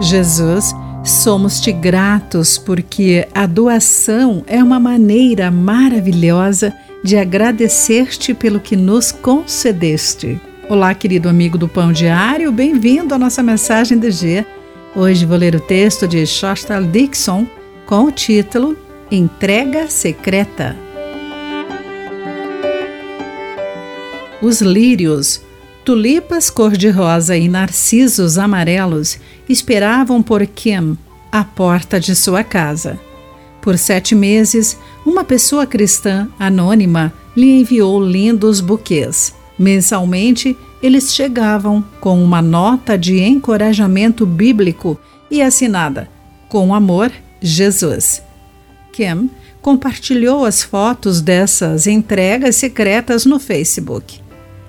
Jesus, somos-te gratos porque a doação é uma maneira maravilhosa de agradecer-te pelo que nos concedeste. Olá, querido amigo do Pão Diário, bem-vindo à nossa mensagem do dia. Hoje vou ler o texto de Shostal Dixon com o título Entrega Secreta. Os lírios Tulipas cor-de-rosa e narcisos amarelos esperavam por Kim à porta de sua casa. Por sete meses, uma pessoa cristã anônima lhe enviou lindos buquês. Mensalmente, eles chegavam com uma nota de encorajamento bíblico e assinada Com amor, Jesus. Kim compartilhou as fotos dessas entregas secretas no Facebook.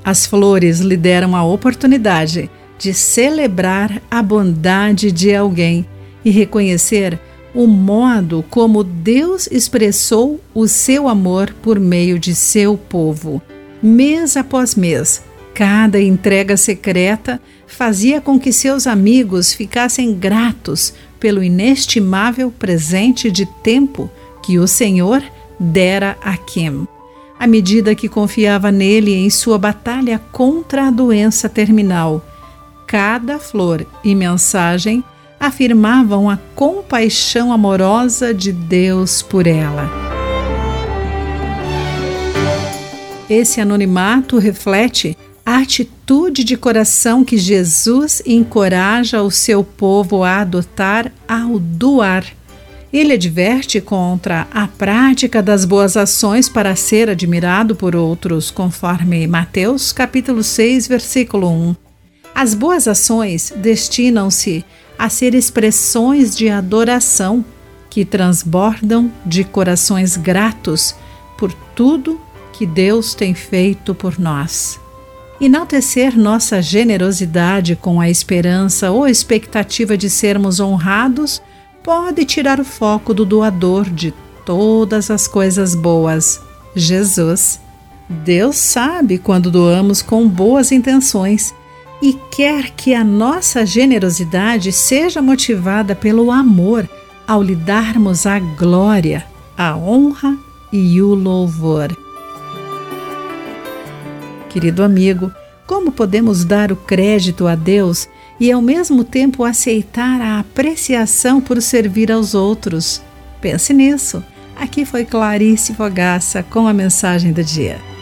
As flores lhe deram a oportunidade de celebrar a bondade de alguém e reconhecer o modo como Deus expressou o seu amor por meio de seu povo. Mês após mês, cada entrega secreta fazia com que seus amigos ficassem gratos pelo inestimável presente de tempo que o Senhor dera a Kim à medida que confiava nele em sua batalha contra a doença terminal. Cada flor e mensagem afirmavam a compaixão amorosa de Deus por ela. Esse anonimato reflete a atitude de coração que Jesus encoraja o seu povo a adotar ao doar ele adverte contra a prática das boas ações para ser admirado por outros, conforme Mateus capítulo 6, versículo 1. As boas ações destinam-se a ser expressões de adoração que transbordam de corações gratos por tudo que Deus tem feito por nós. Enaltecer nossa generosidade com a esperança ou expectativa de sermos honrados pode tirar o foco do doador de todas as coisas boas, Jesus. Deus sabe quando doamos com boas intenções e quer que a nossa generosidade seja motivada pelo amor ao lhe darmos a glória, a honra e o louvor. Querido amigo, como podemos dar o crédito a Deus e ao mesmo tempo aceitar a apreciação por servir aos outros. Pense nisso. Aqui foi Clarice Fogaça com a mensagem do dia.